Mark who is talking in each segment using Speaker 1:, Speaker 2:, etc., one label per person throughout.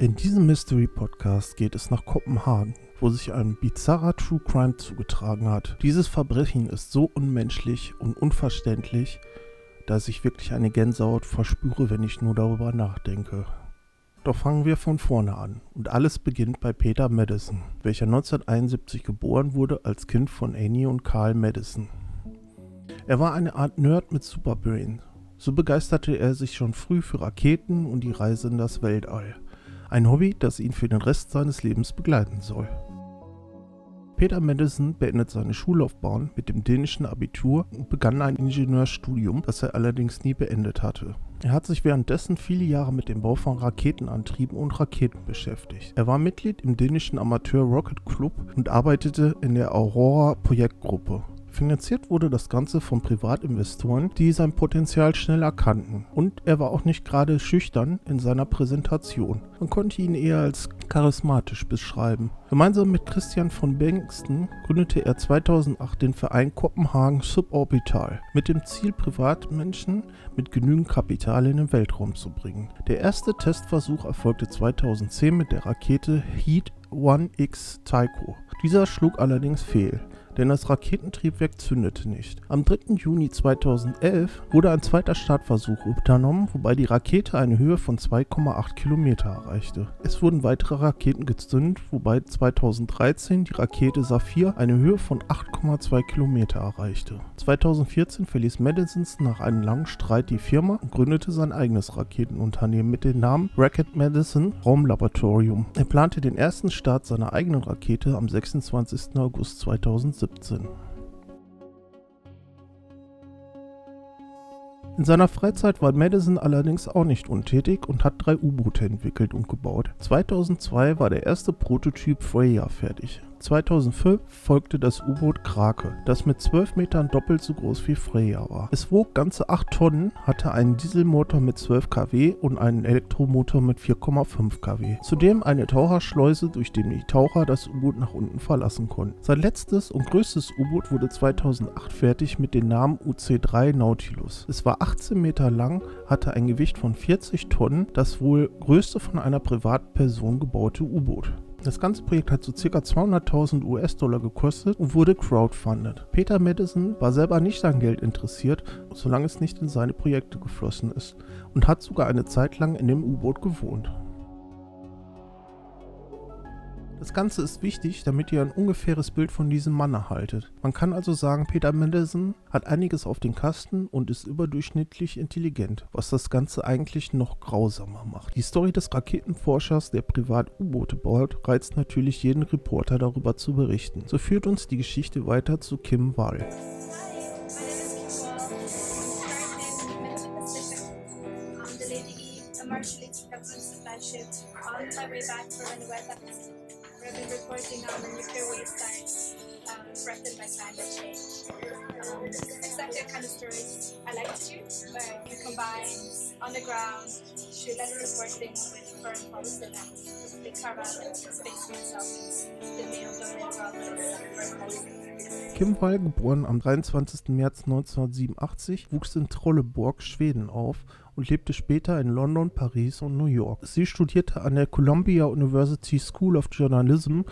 Speaker 1: In diesem Mystery Podcast geht es nach Kopenhagen, wo sich ein bizarrer True Crime zugetragen hat. Dieses Verbrechen ist so unmenschlich und unverständlich, dass ich wirklich eine Gänsehaut verspüre, wenn ich nur darüber nachdenke. Doch fangen wir von vorne an und alles beginnt bei Peter Madison, welcher 1971 geboren wurde als Kind von Annie und Carl Madison. Er war eine Art Nerd mit Superbrain. So begeisterte er sich schon früh für Raketen und die Reise in das Weltall. Ein Hobby, das ihn für den Rest seines Lebens begleiten soll. Peter Madison beendet seine Schullaufbahn mit dem dänischen Abitur und begann ein Ingenieurstudium, das er allerdings nie beendet hatte. Er hat sich währenddessen viele Jahre mit dem Bau von Raketenantrieben und Raketen beschäftigt. Er war Mitglied im dänischen Amateur Rocket Club und arbeitete in der Aurora Projektgruppe. Finanziert wurde das Ganze von Privatinvestoren, die sein Potenzial schnell erkannten. Und er war auch nicht gerade schüchtern in seiner Präsentation. Man konnte ihn eher als charismatisch beschreiben. Gemeinsam mit Christian von Bengtsen gründete er 2008 den Verein Kopenhagen Suborbital mit dem Ziel, Privatmenschen mit genügend Kapital in den Weltraum zu bringen. Der erste Testversuch erfolgte 2010 mit der Rakete Heat 1X Tycho. Dieser schlug allerdings fehl denn das Raketentriebwerk zündete nicht. Am 3. Juni 2011 wurde ein zweiter Startversuch unternommen, wobei die Rakete eine Höhe von 2,8 Kilometer erreichte. Es wurden weitere Raketen gezündet, wobei 2013 die Rakete Saphir eine Höhe von 8,2 Kilometer erreichte. 2014 verließ Madisons nach einem langen Streit die Firma und gründete sein eigenes Raketenunternehmen mit dem Namen Racket Madison Raumlaboratorium. Er plante den ersten Start seiner eigenen Rakete am 26. August 2017. 2017. In seiner Freizeit war Madison allerdings auch nicht untätig und hat drei U-Boote entwickelt und gebaut. 2002 war der erste Prototyp Freya fertig. 2005 folgte das U-Boot Krake, das mit 12 Metern doppelt so groß wie Freya war. Es wog ganze 8 Tonnen, hatte einen Dieselmotor mit 12 kW und einen Elektromotor mit 4,5 kW. Zudem eine Taucherschleuse, durch die die Taucher das U-Boot nach unten verlassen konnten. Sein letztes und größtes U-Boot wurde 2008 fertig mit dem Namen UC3 Nautilus. Es war 18 Meter lang, hatte ein Gewicht von 40 Tonnen, das wohl größte von einer Privatperson gebaute U-Boot. Das ganze Projekt hat so ca. 200.000 US-Dollar gekostet und wurde crowdfunded. Peter Madison war selber nicht an Geld interessiert, solange es nicht in seine Projekte geflossen ist und hat sogar eine Zeit lang in dem U-Boot gewohnt. Das Ganze ist wichtig, damit ihr ein ungefähres Bild von diesem Mann erhaltet. Man kann also sagen, Peter Mendelssohn hat einiges auf den Kasten und ist überdurchschnittlich intelligent, was das Ganze eigentlich noch grausamer macht. Die Story des Raketenforschers, der privat U-Boote baut, reizt natürlich jeden Reporter darüber zu berichten. So führt uns die Geschichte weiter zu Kim Wall. Reporting on the nuclear waste sites um, threatened by climate change. Um, exactly the kind of stories I like to do, where you combine on the ground, shoot letter reporting with firm policy events. They carve out space for the rather than firm policy. Kim Wall, geboren am 23. März 1987, wuchs in Trolleborg, Schweden auf und lebte später in London, Paris und New York. Sie studierte an der Columbia University School of Journalism,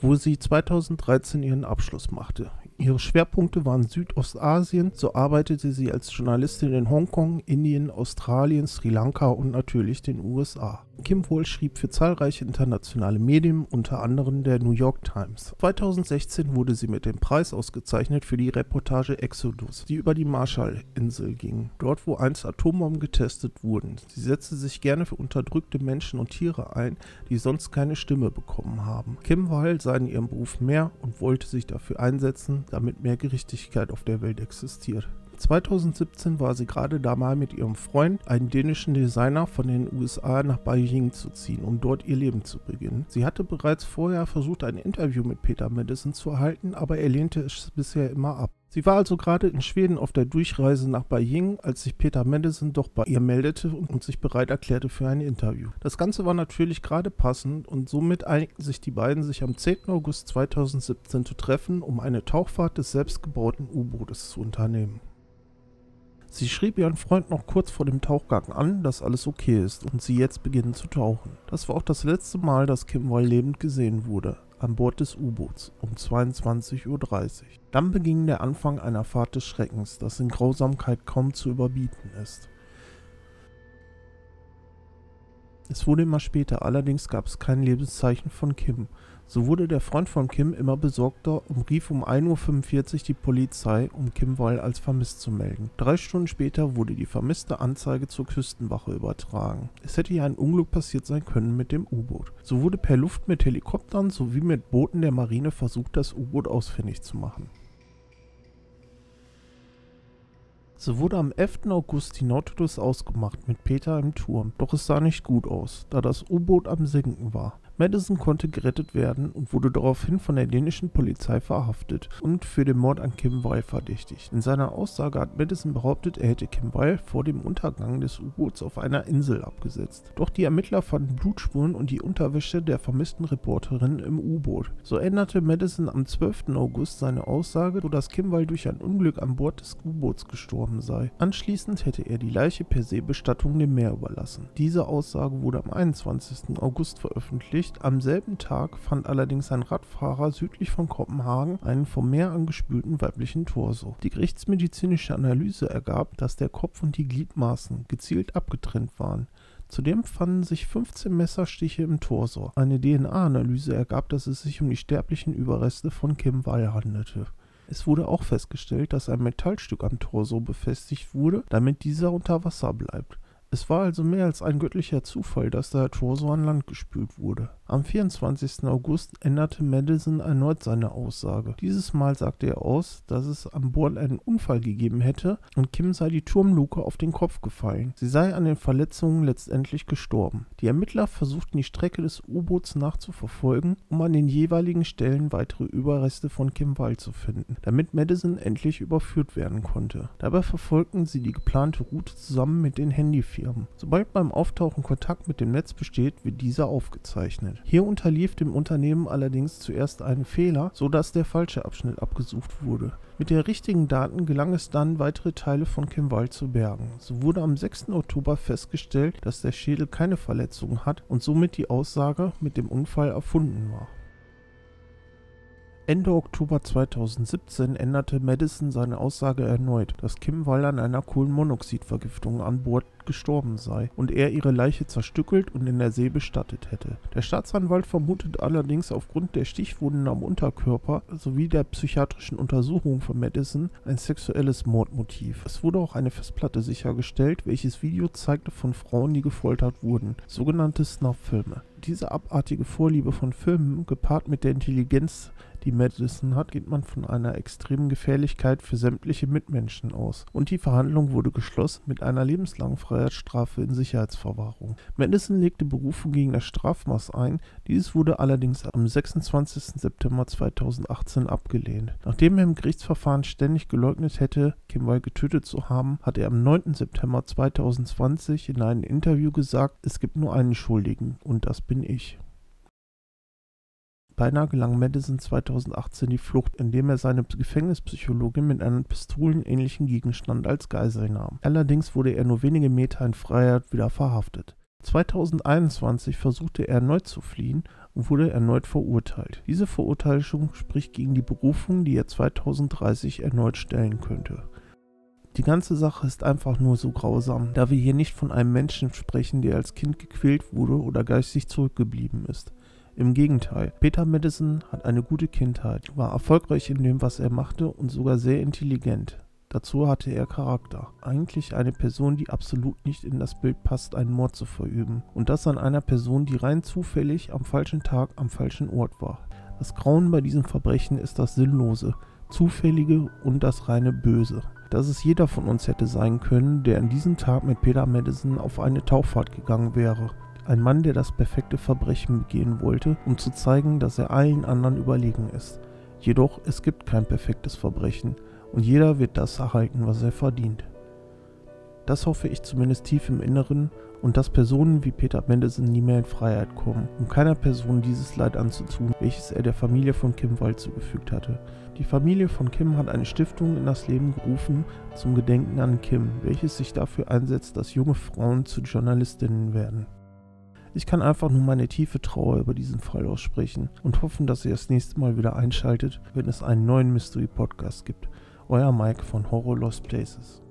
Speaker 1: wo sie 2013 ihren Abschluss machte. Ihre Schwerpunkte waren Südostasien, so arbeitete sie als Journalistin in Hongkong, Indien, Australien, Sri Lanka und natürlich den USA. Kim Wohl schrieb für zahlreiche internationale Medien, unter anderem der New York Times. 2016 wurde sie mit dem Preis ausgezeichnet für die Reportage Exodus, die über die Marshallinsel ging, dort wo einst Atombomben getestet wurden. Sie setzte sich gerne für unterdrückte Menschen und Tiere ein, die sonst keine Stimme bekommen haben. Kim Weil sah in ihrem Beruf mehr und wollte sich dafür einsetzen, damit mehr Gerechtigkeit auf der Welt existiert. 2017 war sie gerade dabei, mit ihrem Freund, einem dänischen Designer, von den USA nach Beijing zu ziehen, um dort ihr Leben zu beginnen. Sie hatte bereits vorher versucht, ein Interview mit Peter Madison zu erhalten, aber er lehnte es bisher immer ab. Sie war also gerade in Schweden auf der Durchreise nach Beijing, als sich Peter Madison doch bei ihr meldete und sich bereit erklärte für ein Interview. Das Ganze war natürlich gerade passend und somit einigten sich die beiden, sich am 10. August 2017 zu treffen, um eine Tauchfahrt des selbstgebauten U-Bootes zu unternehmen. Sie schrieb ihren Freund noch kurz vor dem Tauchgang an, dass alles okay ist und sie jetzt beginnen zu tauchen. Das war auch das letzte Mal, dass Kim Wall lebend gesehen wurde, an Bord des U-Boots um 22.30 Uhr. Dann beging der Anfang einer Fahrt des Schreckens, das in Grausamkeit kaum zu überbieten ist. Es wurde immer später, allerdings gab es kein Lebenszeichen von Kim. So wurde der Freund von Kim immer besorgter und rief um 1.45 Uhr die Polizei, um Kim Weil als vermisst zu melden. Drei Stunden später wurde die vermisste Anzeige zur Küstenwache übertragen. Es hätte ja ein Unglück passiert sein können mit dem U-Boot. So wurde per Luft mit Helikoptern sowie mit Booten der Marine versucht, das U-Boot ausfindig zu machen. So wurde am 11. August die Nautilus ausgemacht mit Peter im Turm, doch es sah nicht gut aus, da das U-Boot am Sinken war. Madison konnte gerettet werden und wurde daraufhin von der dänischen Polizei verhaftet und für den Mord an Kim Weil verdächtigt. In seiner Aussage hat Madison behauptet, er hätte Kim Weil vor dem Untergang des U-Boots auf einer Insel abgesetzt. Doch die Ermittler fanden Blutspuren und die Unterwäsche der vermissten Reporterin im U-Boot. So änderte Madison am 12. August seine Aussage, sodass Kim Weil durch ein Unglück an Bord des U-Boots gestorben sei. Anschließend hätte er die Leiche per Seebestattung dem Meer überlassen. Diese Aussage wurde am 21. August veröffentlicht Bericht am selben Tag fand allerdings ein Radfahrer südlich von Kopenhagen einen vom Meer angespülten weiblichen Torso. Die gerichtsmedizinische Analyse ergab, dass der Kopf und die Gliedmaßen gezielt abgetrennt waren. Zudem fanden sich 15 Messerstiche im Torso. Eine DNA-Analyse ergab, dass es sich um die sterblichen Überreste von Kim Wall handelte. Es wurde auch festgestellt, dass ein Metallstück am Torso befestigt wurde, damit dieser unter Wasser bleibt. Es war also mehr als ein göttlicher Zufall, dass der Torso an Land gespült wurde. Am 24. August änderte Madison erneut seine Aussage. Dieses Mal sagte er aus, dass es an Bord einen Unfall gegeben hätte und Kim sei die Turmluke auf den Kopf gefallen. Sie sei an den Verletzungen letztendlich gestorben. Die Ermittler versuchten die Strecke des U-Boots nachzuverfolgen, um an den jeweiligen Stellen weitere Überreste von Kim Wall zu finden, damit Madison endlich überführt werden konnte. Dabei verfolgten sie die geplante Route zusammen mit den Handyfirmen. Firmen. Sobald beim Auftauchen Kontakt mit dem Netz besteht, wird dieser aufgezeichnet. Hier unterlief dem Unternehmen allerdings zuerst ein Fehler, sodass der falsche Abschnitt abgesucht wurde. Mit den richtigen Daten gelang es dann, weitere Teile von Kimwall zu bergen. So wurde am 6. Oktober festgestellt, dass der Schädel keine Verletzungen hat und somit die Aussage mit dem Unfall erfunden war. Ende Oktober 2017 änderte Madison seine Aussage erneut, dass Kim Wall an einer Kohlenmonoxidvergiftung an Bord gestorben sei und er ihre Leiche zerstückelt und in der See bestattet hätte. Der Staatsanwalt vermutet allerdings aufgrund der Stichwunden am Unterkörper sowie der psychiatrischen Untersuchung von Madison ein sexuelles Mordmotiv. Es wurde auch eine Festplatte sichergestellt, welches Video zeigte von Frauen, die gefoltert wurden, sogenannte Snuff-Filme. Diese abartige Vorliebe von Filmen, gepaart mit der Intelligenz die Madison hat, geht man von einer extremen Gefährlichkeit für sämtliche Mitmenschen aus. Und die Verhandlung wurde geschlossen mit einer lebenslangen Freiheitsstrafe in Sicherheitsverwahrung. Madison legte Berufung gegen das Strafmaß ein, dieses wurde allerdings am 26. September 2018 abgelehnt. Nachdem er im Gerichtsverfahren ständig geleugnet hätte, Kim Weil getötet zu haben, hat er am 9. September 2020 in einem Interview gesagt, es gibt nur einen Schuldigen und das bin ich. Beinahe gelang Madison 2018 die Flucht, indem er seine Gefängnispsychologin mit einem pistolenähnlichen Gegenstand als Geisel nahm. Allerdings wurde er nur wenige Meter in Freiheit wieder verhaftet. 2021 versuchte er erneut zu fliehen und wurde erneut verurteilt. Diese Verurteilung spricht gegen die Berufung, die er 2030 erneut stellen könnte. Die ganze Sache ist einfach nur so grausam, da wir hier nicht von einem Menschen sprechen, der als Kind gequält wurde oder geistig zurückgeblieben ist. Im Gegenteil, Peter Madison hat eine gute Kindheit, war erfolgreich in dem, was er machte und sogar sehr intelligent. Dazu hatte er Charakter. Eigentlich eine Person, die absolut nicht in das Bild passt, einen Mord zu verüben. Und das an einer Person, die rein zufällig am falschen Tag am falschen Ort war. Das Grauen bei diesem Verbrechen ist das Sinnlose, Zufällige und das reine Böse. Dass es jeder von uns hätte sein können, der an diesem Tag mit Peter Madison auf eine Tauffahrt gegangen wäre. Ein Mann, der das perfekte Verbrechen begehen wollte, um zu zeigen, dass er allen anderen überlegen ist. Jedoch es gibt kein perfektes Verbrechen und jeder wird das erhalten, was er verdient. Das hoffe ich zumindest tief im Inneren und dass Personen wie Peter Mendelssohn nie mehr in Freiheit kommen, um keiner Person dieses Leid anzutun, welches er der Familie von Kim Wald zugefügt hatte. Die Familie von Kim hat eine Stiftung in das Leben gerufen zum Gedenken an Kim, welches sich dafür einsetzt, dass junge Frauen zu Journalistinnen werden. Ich kann einfach nur meine tiefe Trauer über diesen Fall aussprechen und hoffen, dass ihr das nächste Mal wieder einschaltet, wenn es einen neuen Mystery Podcast gibt. Euer Mike von Horror Lost Places.